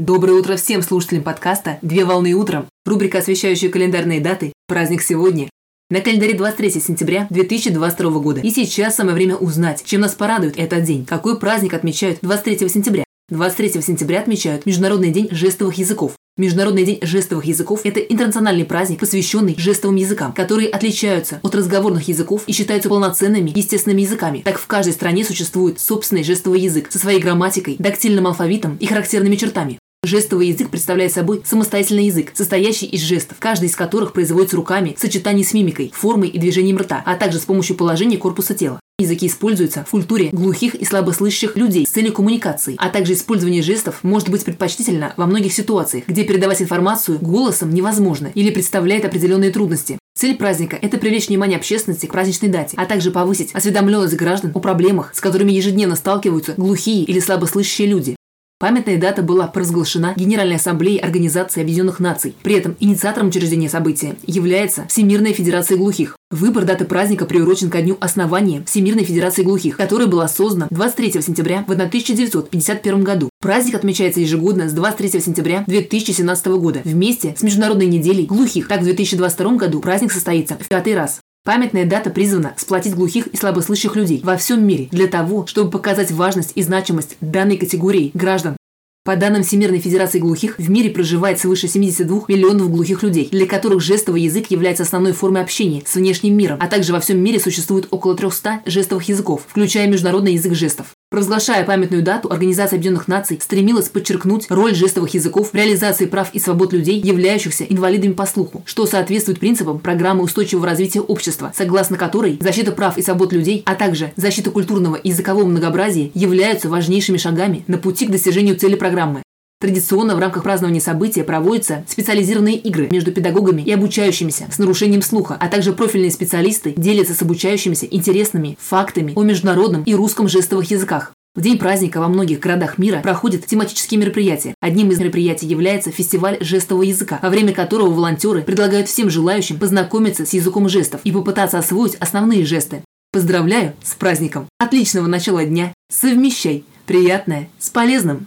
Доброе утро всем слушателям подкаста «Две волны утром». Рубрика, освещающая календарные даты. Праздник сегодня. На календаре 23 сентября 2022 года. И сейчас самое время узнать, чем нас порадует этот день. Какой праздник отмечают 23 сентября? 23 сентября отмечают Международный день жестовых языков. Международный день жестовых языков – это интернациональный праздник, посвященный жестовым языкам, которые отличаются от разговорных языков и считаются полноценными естественными языками. Так в каждой стране существует собственный жестовый язык со своей грамматикой, дактильным алфавитом и характерными чертами. Жестовый язык представляет собой самостоятельный язык, состоящий из жестов, каждый из которых производится руками в сочетании с мимикой, формой и движением рта, а также с помощью положения корпуса тела. Языки используются в культуре глухих и слабослышащих людей с целью коммуникации, а также использование жестов может быть предпочтительно во многих ситуациях, где передавать информацию голосом невозможно или представляет определенные трудности. Цель праздника – это привлечь внимание общественности к праздничной дате, а также повысить осведомленность граждан о проблемах, с которыми ежедневно сталкиваются глухие или слабослышащие люди. Памятная дата была провозглашена Генеральной Ассамблеей Организации Объединенных Наций. При этом инициатором учреждения события является Всемирная Федерация Глухих. Выбор даты праздника приурочен ко дню основания Всемирной Федерации Глухих, которая была создана 23 сентября в 1951 году. Праздник отмечается ежегодно с 23 сентября 2017 года вместе с Международной неделей глухих. Так в 2022 году праздник состоится в пятый раз. Памятная дата призвана сплотить глухих и слабослышащих людей во всем мире для того, чтобы показать важность и значимость данной категории граждан. По данным Всемирной Федерации глухих, в мире проживает свыше 72 миллионов глухих людей, для которых жестовый язык является основной формой общения с внешним миром, а также во всем мире существует около 300 жестовых языков, включая международный язык жестов. Провозглашая памятную дату, Организация Объединенных Наций стремилась подчеркнуть роль жестовых языков в реализации прав и свобод людей, являющихся инвалидами по слуху, что соответствует принципам программы устойчивого развития общества, согласно которой защита прав и свобод людей, а также защита культурного и языкового многообразия являются важнейшими шагами на пути к достижению цели программы. Традиционно в рамках празднования события проводятся специализированные игры между педагогами и обучающимися с нарушением слуха, а также профильные специалисты делятся с обучающимися интересными фактами о международном и русском жестовых языках. В день праздника во многих городах мира проходят тематические мероприятия. Одним из мероприятий является фестиваль жестового языка, во время которого волонтеры предлагают всем желающим познакомиться с языком жестов и попытаться освоить основные жесты. Поздравляю с праздником! Отличного начала дня! Совмещай приятное с полезным!